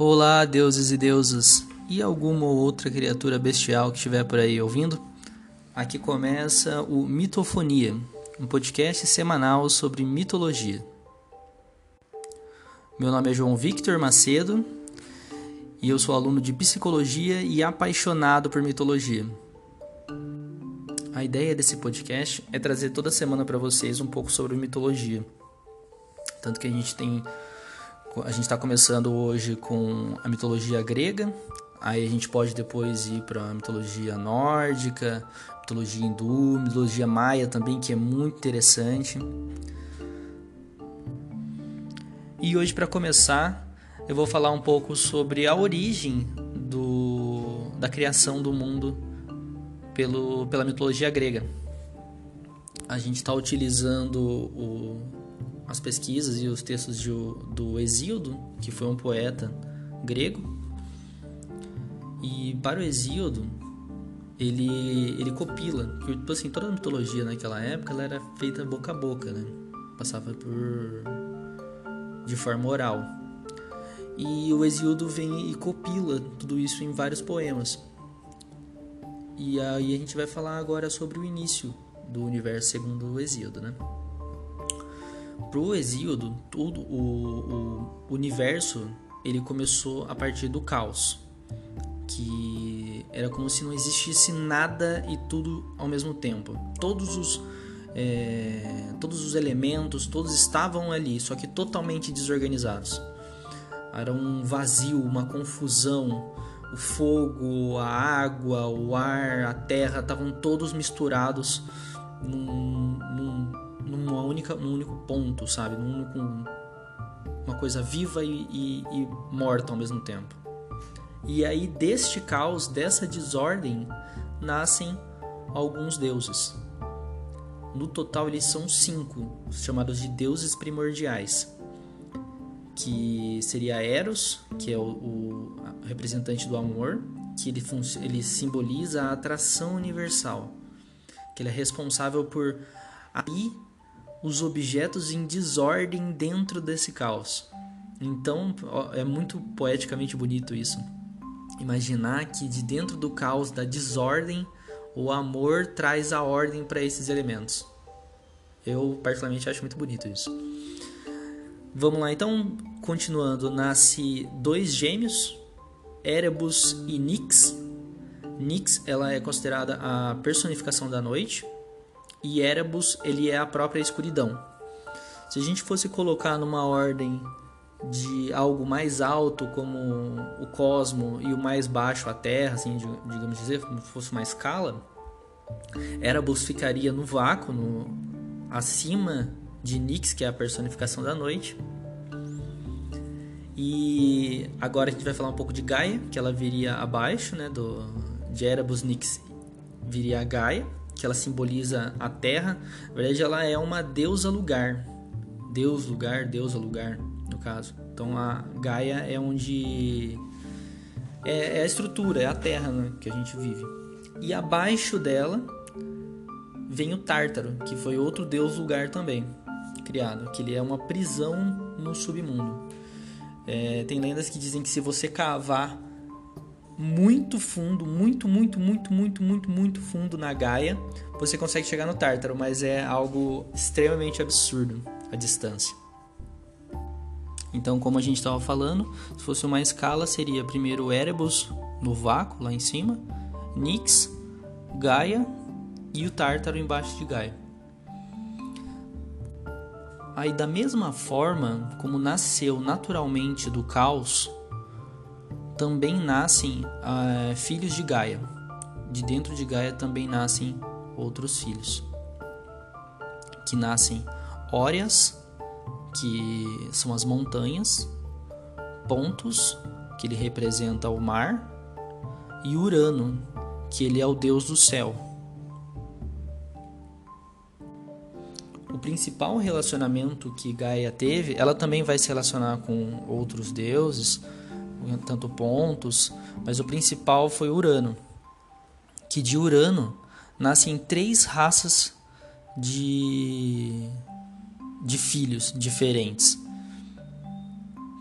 Olá, deuses e deusas, e alguma outra criatura bestial que estiver por aí ouvindo? Aqui começa o Mitofonia, um podcast semanal sobre mitologia. Meu nome é João Victor Macedo e eu sou aluno de psicologia e apaixonado por mitologia. A ideia desse podcast é trazer toda semana para vocês um pouco sobre mitologia. Tanto que a gente tem a gente está começando hoje com a mitologia grega, aí a gente pode depois ir para a mitologia nórdica, mitologia hindu, mitologia maia também, que é muito interessante. E hoje, para começar, eu vou falar um pouco sobre a origem do, da criação do mundo pelo, pela mitologia grega. A gente está utilizando o, as pesquisas e os textos de, do Hesíodo, que foi um poeta grego. E para o Hesíodo, ele, ele copila, porque tipo assim, toda a mitologia naquela época ela era feita boca a boca, né? Passava por de forma oral. E o Hesíodo vem e copila tudo isso em vários poemas. E aí a gente vai falar agora sobre o início do universo segundo o Hesíodo, né? Pro Hesíodo, tudo o, o universo ele começou a partir do caos, que era como se não existisse nada e tudo ao mesmo tempo. Todos os é, todos os elementos, todos estavam ali, só que totalmente desorganizados. Era um vazio, uma confusão. O fogo, a água, o ar, a terra estavam todos misturados num, única, num único ponto, sabe? Num único, uma coisa viva e, e, e morta ao mesmo tempo. E aí deste caos, dessa desordem, nascem alguns deuses. No total eles são cinco, chamados de deuses primordiais, que seria Eros, que é o, o representante do amor, que ele, ele simboliza a atração universal, que ele é responsável por aí os objetos em desordem dentro desse caos. Então é muito poeticamente bonito isso. Imaginar que de dentro do caos, da desordem, o amor traz a ordem para esses elementos. Eu particularmente acho muito bonito isso. Vamos lá, então, continuando, nasce dois gêmeos, Erebus e Nix. Nix, ela é considerada a personificação da noite, e Erebus ele é a própria escuridão. Se a gente fosse colocar numa ordem de algo mais alto como o cosmo e o mais baixo a Terra, assim, digamos dizer, como se fosse uma escala, Erebus ficaria no vácuo, no, acima de Nix, que é a personificação da noite. E agora a gente vai falar um pouco de Gaia, que ela viria abaixo, né, do de Erebus Nix viria a Gaia que ela simboliza a terra. Na verdade, ela é uma deusa lugar. Deus lugar, deusa lugar, no caso. Então a Gaia é onde é, é a estrutura, é a terra né, que a gente vive. E abaixo dela vem o Tártaro, que foi outro deus lugar também criado, que ele é uma prisão no submundo. É, tem lendas que dizem que se você cavar muito fundo, muito, muito, muito, muito, muito, muito fundo na Gaia, você consegue chegar no Tártaro, mas é algo extremamente absurdo a distância. Então, como a gente estava falando, se fosse uma escala, seria primeiro Erebus no vácuo, lá em cima, Nix, Gaia e o Tártaro embaixo de Gaia. Aí, da mesma forma como nasceu naturalmente do caos, também nascem uh, filhos de Gaia. De dentro de Gaia também nascem outros filhos, que nascem Órias, que são as montanhas, Pontos, que ele representa o mar, e Urano, que ele é o deus do céu. O principal relacionamento que Gaia teve, ela também vai se relacionar com outros deuses, tanto pontos, mas o principal foi Urano, que de Urano nascem três raças de, de filhos diferentes,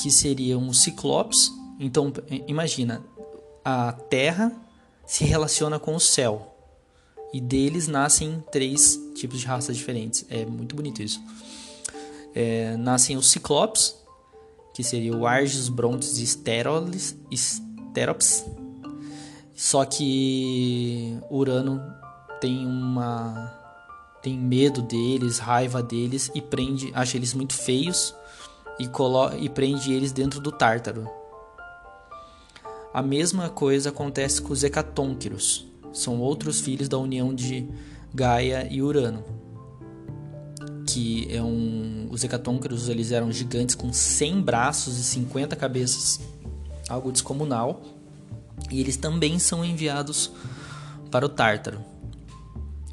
que seriam os Ciclopes, Então, imagina, a Terra se relaciona com o céu. E deles nascem três tipos de raças diferentes. É muito bonito isso. É, nascem os Ciclopes, que seria o Argus, Brontes e Sterops. Só que Urano tem uma tem medo deles, raiva deles e prende, acha eles muito feios e, colo e prende eles dentro do Tártaro. A mesma coisa acontece com os Hecatônquiros. São outros filhos da união de Gaia e Urano. Que é um, os Hecatônquiros eles eram gigantes com 100 braços e 50 cabeças, algo descomunal. E eles também são enviados para o Tártaro.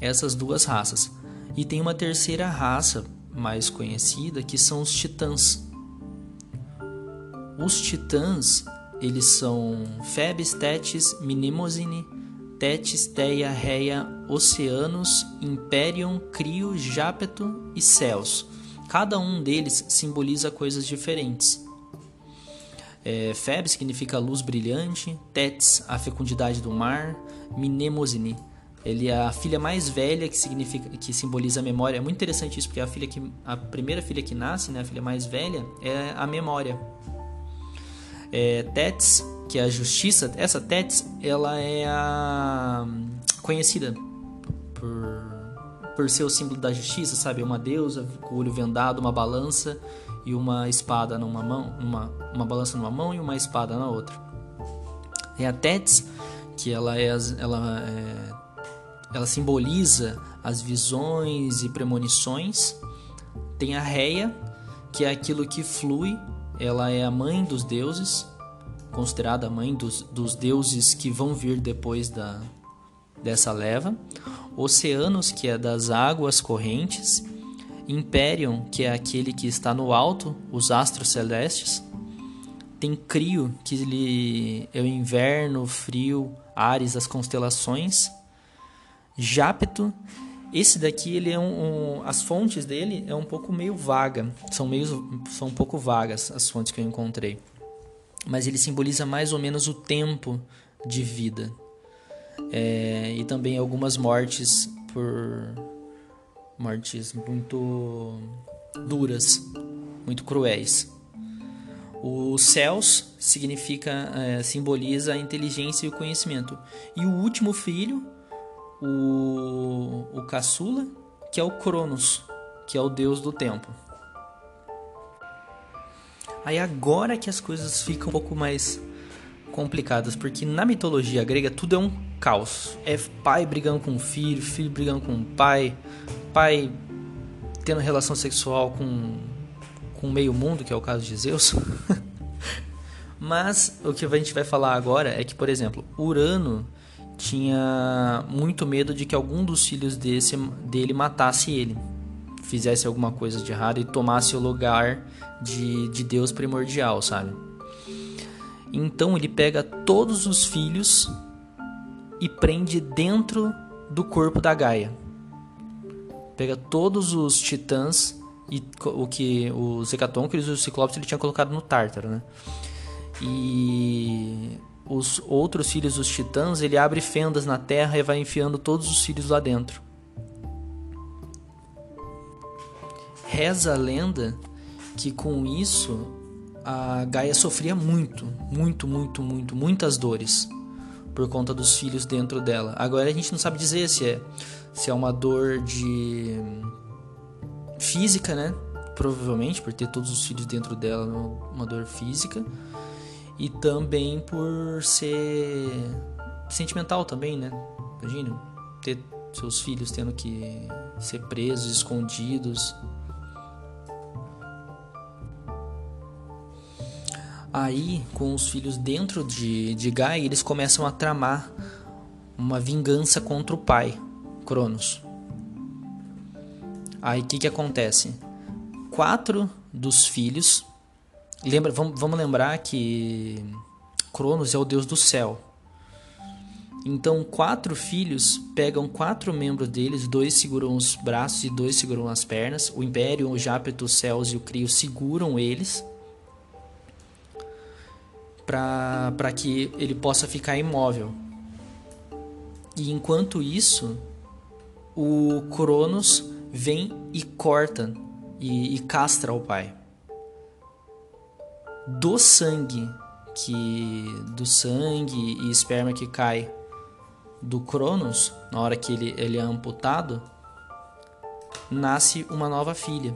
Essas duas raças. E tem uma terceira raça mais conhecida que são os titãs. Os titãs, eles são Febes, Tétis, Minimosine, Tétis, Teia, Reia, Oceanos, Imperium, Crio, Jápeto e Céus. Cada um deles simboliza coisas diferentes. É, Feb significa luz brilhante, Tétis, a fecundidade do mar, Minemosine, ele é a filha mais velha que significa que simboliza a memória. É muito interessante isso porque a filha que a primeira filha que nasce, né, a filha mais velha, é a memória. É, Tets, que é a justiça, essa Tets, ela é a conhecida por por ser o símbolo da justiça, sabe? Uma deusa com o olho vendado, uma balança e uma espada numa mão, uma, uma balança numa mão e uma espada na outra. É a Tets, que ela é, ela é ela simboliza as visões e premonições. Tem a Reia, que é aquilo que flui, ela é a mãe dos deuses, considerada a mãe dos, dos deuses que vão vir depois da, dessa leva. Oceanos, que é das águas correntes. Imperium, que é aquele que está no alto, os astros celestes. Tem Crio, que ele é o inverno, frio, Ares, as constelações. Jápeto, esse daqui ele é um, um, as fontes dele é um pouco meio vaga, são meio são um pouco vagas as fontes que eu encontrei. Mas ele simboliza mais ou menos o tempo de vida. É, e também algumas mortes por mortes muito duras, muito cruéis. Os céus significa é, simboliza a inteligência e o conhecimento. E o último filho o, o caçula, que é o Cronos, que é o deus do tempo. Aí agora que as coisas ficam um pouco mais complicadas, porque na mitologia grega tudo é um caos. É pai brigando com filho, filho brigando com pai, pai tendo relação sexual com com meio mundo, que é o caso de Zeus. Mas o que a gente vai falar agora é que, por exemplo, Urano tinha muito medo de que algum dos filhos desse, dele matasse ele, fizesse alguma coisa de errado e tomasse o lugar de, de Deus primordial, sabe? Então ele pega todos os filhos e prende dentro do corpo da Gaia. Pega todos os titãs e o que os hecatônquiros e os ciclopes ele tinha colocado no Tártaro, né? E os outros filhos dos titãs, ele abre fendas na terra e vai enfiando todos os filhos lá dentro. Reza a lenda que com isso a Gaia sofria muito, muito, muito, muito, muitas dores por conta dos filhos dentro dela. Agora a gente não sabe dizer se é se é uma dor de física, né? Provavelmente por ter todos os filhos dentro dela, uma dor física e também por ser sentimental também, né? Imagina ter seus filhos tendo que ser presos, escondidos. Aí, com os filhos dentro de, de Gaia, eles começam a tramar uma vingança contra o pai, Cronos. Aí o que, que acontece? Quatro dos filhos Lembra, vamos, vamos lembrar que Cronos é o deus do céu. Então, quatro filhos pegam quatro membros deles, dois seguram os braços e dois seguram as pernas. O Império, o Jápeto, os Céus e o Crio seguram eles para que ele possa ficar imóvel. E enquanto isso, o Cronos vem e corta e, e castra o pai. Do sangue que do sangue e esperma que cai do Cronos, na hora que ele, ele é amputado, nasce uma nova filha,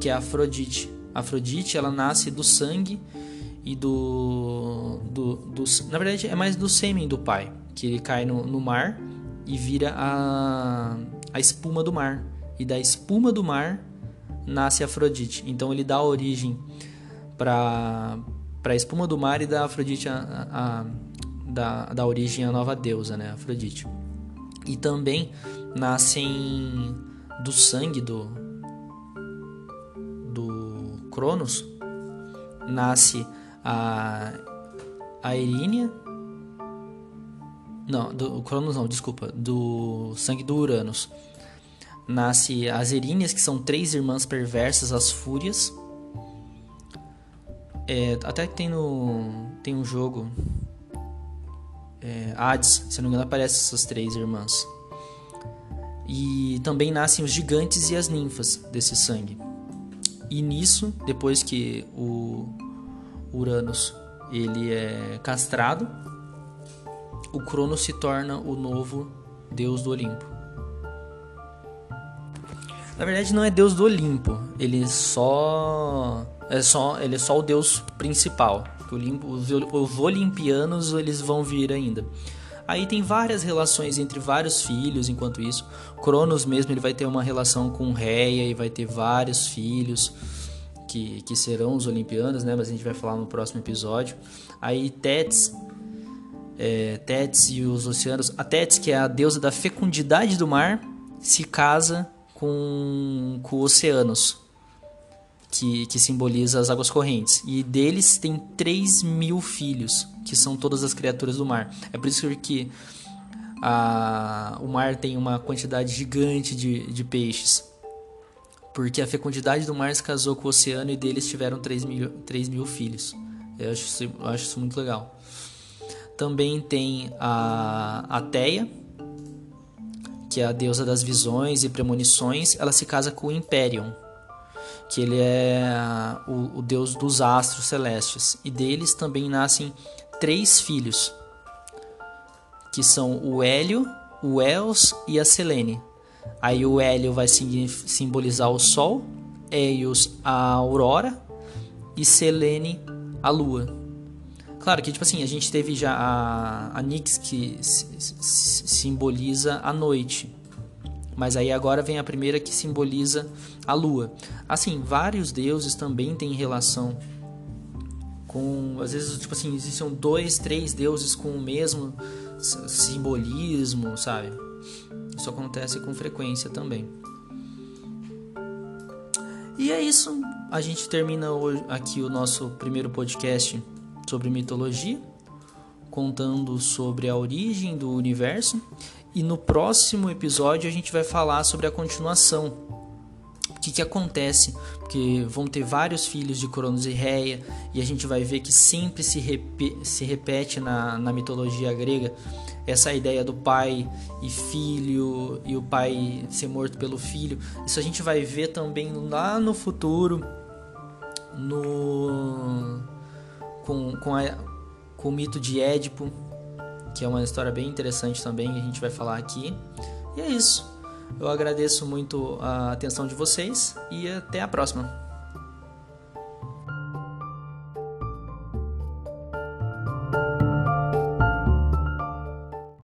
que é Afrodite. Afrodite ela nasce do sangue e do, do, do, Na verdade, é mais do sêmen do pai, que ele cai no, no mar e vira a, a espuma do mar. E da espuma do mar nasce Afrodite. Então ele dá origem para a espuma do mar e dá Afrodite a, a da, da origem à nova deusa, né, Afrodite. E também nascem do sangue do do Cronos nasce a a Erínia não, do Cronos não, desculpa, do sangue do Uranus. Nasce as Eríneas, que são três irmãs perversas, as Fúrias. É, até que tem no tem um jogo é, Hades, se não me engano, aparecem essas três irmãs. E também nascem os gigantes e as ninfas desse sangue. E nisso, depois que o Uranus ele é castrado, o Cronos se torna o novo deus do Olimpo. Na verdade não é deus do Olimpo, ele só é só ele é só o deus principal. Os, os olimpianos eles vão vir ainda. Aí tem várias relações entre vários filhos, enquanto isso. Cronos mesmo ele vai ter uma relação com Reia e vai ter vários filhos que, que serão os olimpianos, né? Mas a gente vai falar no próximo episódio. Aí Tétis, é, e os oceanos. A Tétis, que é a deusa da fecundidade do mar, se casa com, com Oceanos, que, que simboliza as águas correntes. E deles tem 3 mil filhos, que são todas as criaturas do mar. É por isso que a, o mar tem uma quantidade gigante de, de peixes. Porque a fecundidade do mar se casou com o oceano e deles tiveram 3 mil, 3 mil filhos. Eu acho, isso, eu acho isso muito legal. Também tem a Ateia, que é a deusa das visões e premonições. Ela se casa com o Imperium, que ele é o, o deus dos astros celestes. E deles também nascem três filhos, que são o Hélio, o Eos e a Selene. Aí o Hélio vai simbolizar o Sol, Eios a Aurora e Selene a Lua. Claro que, tipo assim, a gente teve já a, a Nix que simboliza a noite. Mas aí agora vem a primeira que simboliza a lua. Assim, vários deuses também têm relação com. Às vezes, tipo assim, existem dois, três deuses com o mesmo simbolismo, sabe? Isso acontece com frequência também. E é isso. A gente termina aqui o nosso primeiro podcast sobre mitologia, contando sobre a origem do universo e no próximo episódio a gente vai falar sobre a continuação. O que, que acontece? Porque vão ter vários filhos de Cronos e Reia, e a gente vai ver que sempre se, rep se repete na, na mitologia grega essa ideia do pai e filho, e o pai ser morto pelo filho. Isso a gente vai ver também lá no futuro, no com, com, a, com o mito de Édipo, que é uma história bem interessante também, a gente vai falar aqui. E é isso. Eu agradeço muito a atenção de vocês e até a próxima.